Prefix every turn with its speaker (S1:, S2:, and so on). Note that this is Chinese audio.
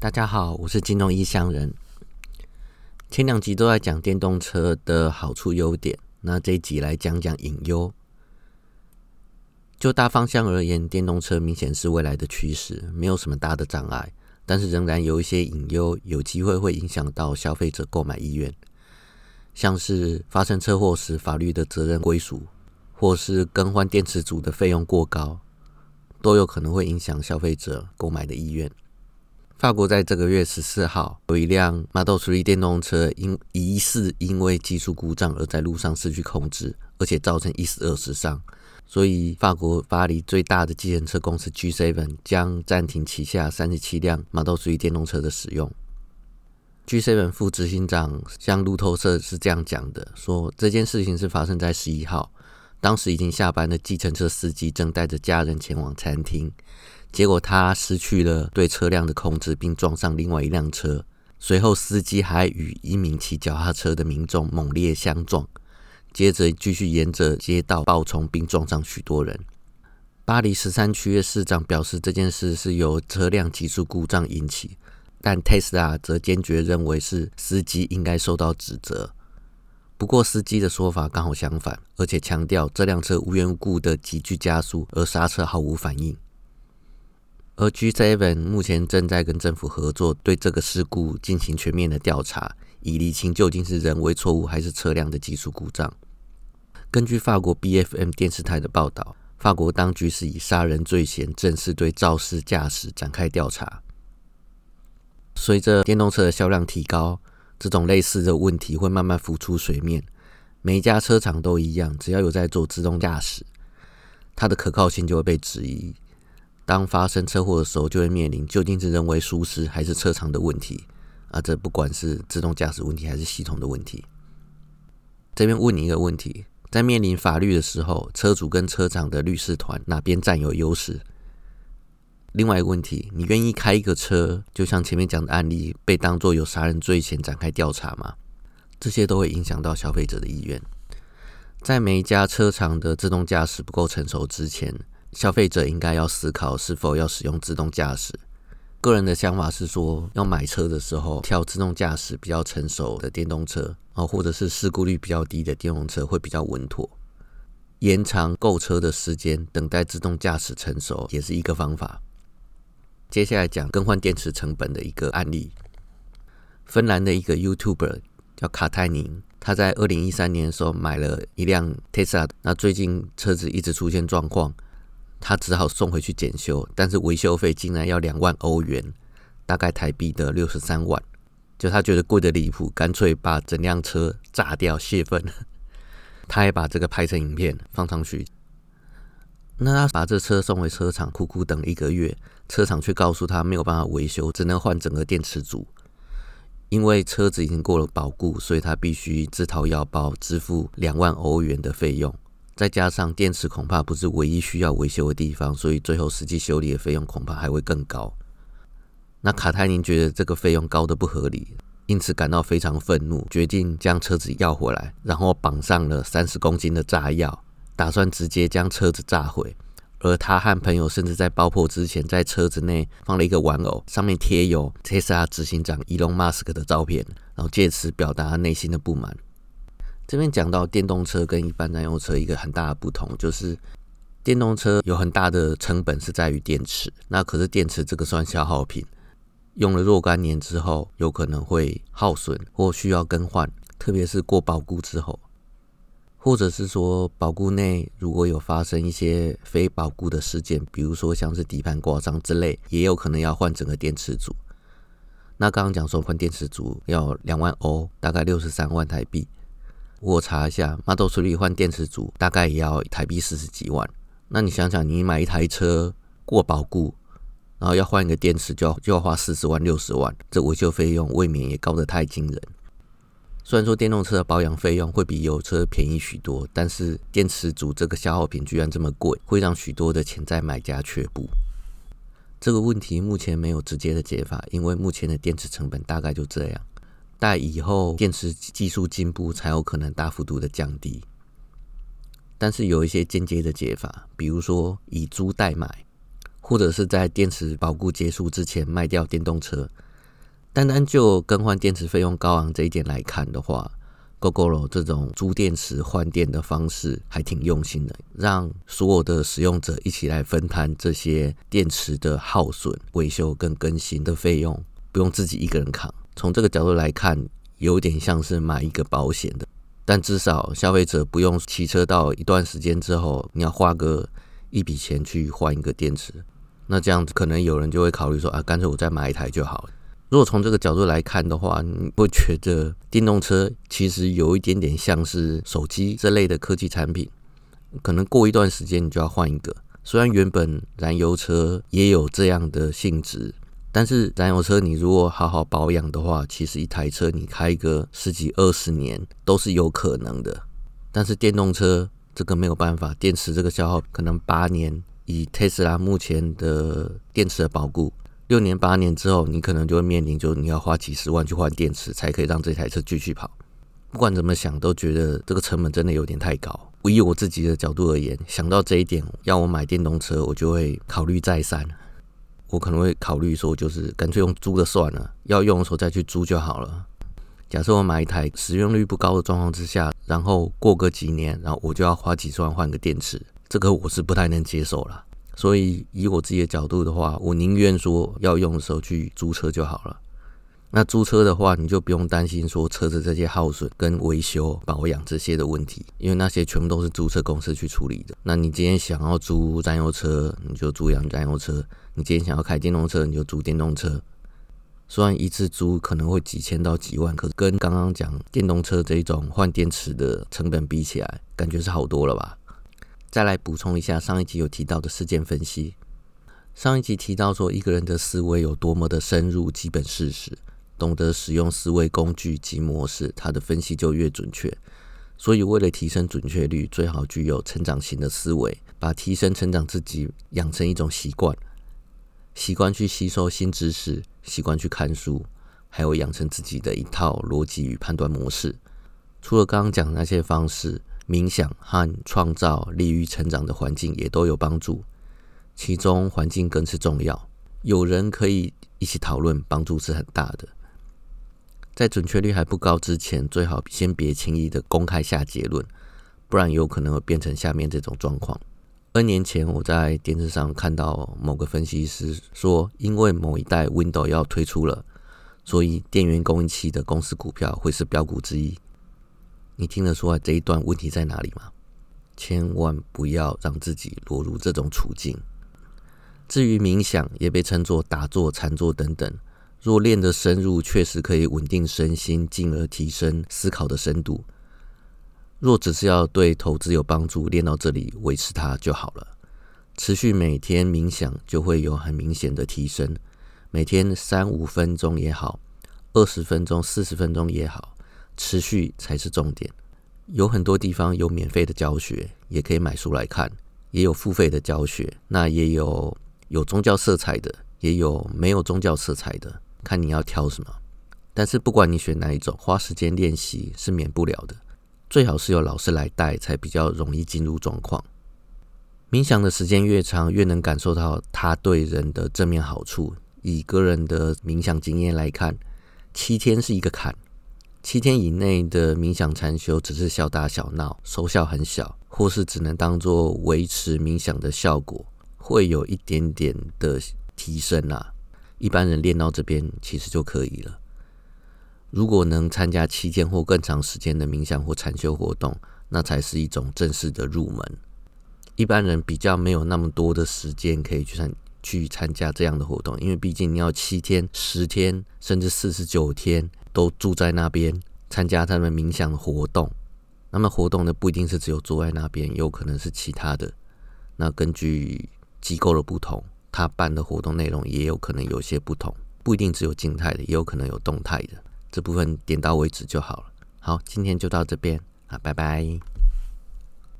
S1: 大家好，我是金融异乡人。前两集都在讲电动车的好处优点，那这一集来讲讲隐忧。就大方向而言，电动车明显是未来的趋势，没有什么大的障碍。但是仍然有一些隐忧，有机会会影响到消费者购买意愿，像是发生车祸时法律的责任归属，或是更换电池组的费用过高，都有可能会影响消费者购买的意愿。法国在这个月十四号，有一辆 Model 3电动车因疑似因为技术故障而在路上失去控制，而且造成一死二十伤。所以，法国巴黎最大的计程车公司 G7 将暂停旗下三十七辆 Model 3电动车的使用。G7 副执行长向路透社是这样讲的：说这件事情是发生在十一号，当时已经下班的计程车司机正带着家人前往餐厅。结果他失去了对车辆的控制，并撞上另外一辆车。随后，司机还与一名骑脚踏车的民众猛烈相撞，接着继续沿着街道暴冲，并撞上许多人。巴黎十三区的市长表示，这件事是由车辆技术故障引起，但 Tesla 则坚决认为是司机应该受到指责。不过，司机的说法刚好相反，而且强调这辆车无缘无故的急剧加速，而刹车毫无反应。而 G7 目前正在跟政府合作，对这个事故进行全面的调查，以厘清究竟是人为错误还是车辆的技术故障。根据法国 BFM 电视台的报道，法国当局是以杀人罪嫌正式对肇事驾驶展开调查。随着电动车的销量提高，这种类似的问题会慢慢浮出水面。每一家车厂都一样，只要有在做自动驾驶，它的可靠性就会被质疑。当发生车祸的时候，就会面临究竟是人为疏失还是车厂的问题啊？这不管是自动驾驶问题还是系统的问题。这边问你一个问题：在面临法律的时候，车主跟车厂的律师团哪边占有优势？另外一个问题，你愿意开一个车，就像前面讲的案例，被当作有杀人罪前展开调查吗？这些都会影响到消费者的意愿。在每一家车厂的自动驾驶不够成熟之前。消费者应该要思考是否要使用自动驾驶。个人的想法是说，要买车的时候挑自动驾驶比较成熟的电动车啊，或者是事故率比较低的电动车会比较稳妥。延长购车的时间，等待自动驾驶成熟也是一个方法。接下来讲更换电池成本的一个案例。芬兰的一个 YouTuber 叫卡泰宁，他在二零一三年的时候买了一辆 Tesla，那最近车子一直出现状况。他只好送回去检修，但是维修费竟然要两万欧元，大概台币的六十三万。就他觉得贵的离谱，干脆把整辆车炸掉泄愤。他还把这个拍成影片放上去。那他把这车送回车厂，苦苦等一个月，车厂却告诉他没有办法维修，只能换整个电池组。因为车子已经过了保固，所以他必须自掏腰包支付两万欧元的费用。再加上电池恐怕不是唯一需要维修的地方，所以最后实际修理的费用恐怕还会更高。那卡泰宁觉得这个费用高的不合理，因此感到非常愤怒，决定将车子要回来，然后绑上了三十公斤的炸药，打算直接将车子炸毁。而他和朋友甚至在爆破之前，在车子内放了一个玩偶，上面贴有 Tesla 执行长伊隆马斯克的照片，然后借此表达内心的不满。这边讲到电动车跟一般燃油车一个很大的不同，就是电动车有很大的成本是在于电池，那可是电池这个算消耗品，用了若干年之后有可能会耗损或需要更换，特别是过保固之后，或者是说保固内如果有发生一些非保固的事件，比如说像是底盘刮伤之类，也有可能要换整个电池组。那刚刚讲说换电池组要两万欧，大概六十三万台币。我查一下，Model 3换电池组大概也要台币四十几万。那你想想，你买一台车过保固，然后要换一个电池，就要就要花四十万、六十万，这维修费用未免也高得太惊人。虽然说电动车的保养费用会比油车便宜许多，但是电池组这个消耗品居然这么贵，会让许多的潜在买家却步。这个问题目前没有直接的解法，因为目前的电池成本大概就这样。待以后电池技术进步，才有可能大幅度的降低。但是有一些间接的解法，比如说以租代买，或者是在电池保固结束之前卖掉电动车，单单就更换电池费用高昂这一点来看的话，GoGoRo 这种租电池换电的方式还挺用心的，让所有的使用者一起来分摊这些电池的耗损、维修跟更新的费用，不用自己一个人扛。从这个角度来看，有点像是买一个保险的，但至少消费者不用骑车到一段时间之后，你要花个一笔钱去换一个电池。那这样子，可能有人就会考虑说啊，干脆我再买一台就好了。如果从这个角度来看的话，你会觉得电动车其实有一点点像是手机这类的科技产品，可能过一段时间你就要换一个。虽然原本燃油车也有这样的性质，但是燃油车你如果好好保养的话，其实一台车你开个十几二十年都是有可能的。但是电动车这个没有办法，电池这个消耗可能八年。以特斯拉目前的电池的保固，六年八年之后，你可能就会面临，就你要花几十万去换电池，才可以让这台车继续跑。不管怎么想，都觉得这个成本真的有点太高。以我自己的角度而言，想到这一点，要我买电动车，我就会考虑再三。我可能会考虑说，就是干脆用租的算了，要用的时候再去租就好了。假设我买一台使用率不高的状况之下，然后过个几年，然后我就要花几十万换个电池。这个我是不太能接受了，所以以我自己的角度的话，我宁愿说要用的时候去租车就好了。那租车的话，你就不用担心说车子这些耗损跟维修保养这些的问题，因为那些全部都是租车公司去处理的。那你今天想要租燃油车，你就租养燃油车；你今天想要开电动车，你就租电动车。虽然一次租可能会几千到几万，可是跟刚刚讲电动车这一种换电池的成本比起来，感觉是好多了吧？再来补充一下上一集有提到的事件分析。上一集提到说，一个人的思维有多么的深入，基本事实，懂得使用思维工具及模式，他的分析就越准确。所以，为了提升准确率，最好具有成长型的思维，把提升成长自己养成一种习惯，习惯去吸收新知识，习惯去看书，还有养成自己的一套逻辑与判断模式。除了刚刚讲的那些方式。冥想和创造利于成长的环境也都有帮助，其中环境更是重要。有人可以一起讨论，帮助是很大的。在准确率还不高之前，最好先别轻易的公开下结论，不然有可能会变成下面这种状况。N 年前，我在电视上看到某个分析师说，因为某一代 Windows 要推出了，所以电源供应器的公司股票会是标股之一。你听得出来这一段问题在哪里吗？千万不要让自己落入这种处境。至于冥想，也被称作打坐、禅坐等等，若练得深入，确实可以稳定身心，进而提升思考的深度。若只是要对投资有帮助，练到这里维持它就好了。持续每天冥想，就会有很明显的提升。每天三五分钟也好，二十分钟、四十分钟也好。持续才是重点。有很多地方有免费的教学，也可以买书来看；也有付费的教学，那也有有宗教色彩的，也有没有宗教色彩的，看你要挑什么。但是不管你选哪一种，花时间练习是免不了的。最好是有老师来带，才比较容易进入状况。冥想的时间越长，越能感受到它对人的正面好处。以个人的冥想经验来看，七天是一个坎。七天以内的冥想禅修只是小打小闹，收效很小，或是只能当做维持冥想的效果，会有一点点的提升啊。一般人练到这边其实就可以了。如果能参加七天或更长时间的冥想或禅修活动，那才是一种正式的入门。一般人比较没有那么多的时间可以去参去参加这样的活动，因为毕竟你要七天、十天，甚至四十九天。都住在那边参加他们冥想的活动，那么活动呢不一定是只有坐在那边，有可能是其他的。那根据机构的不同，他办的活动内容也有可能有些不同，不一定只有静态的，也有可能有动态的。这部分点到为止就好了。好，今天就到这边啊，拜拜。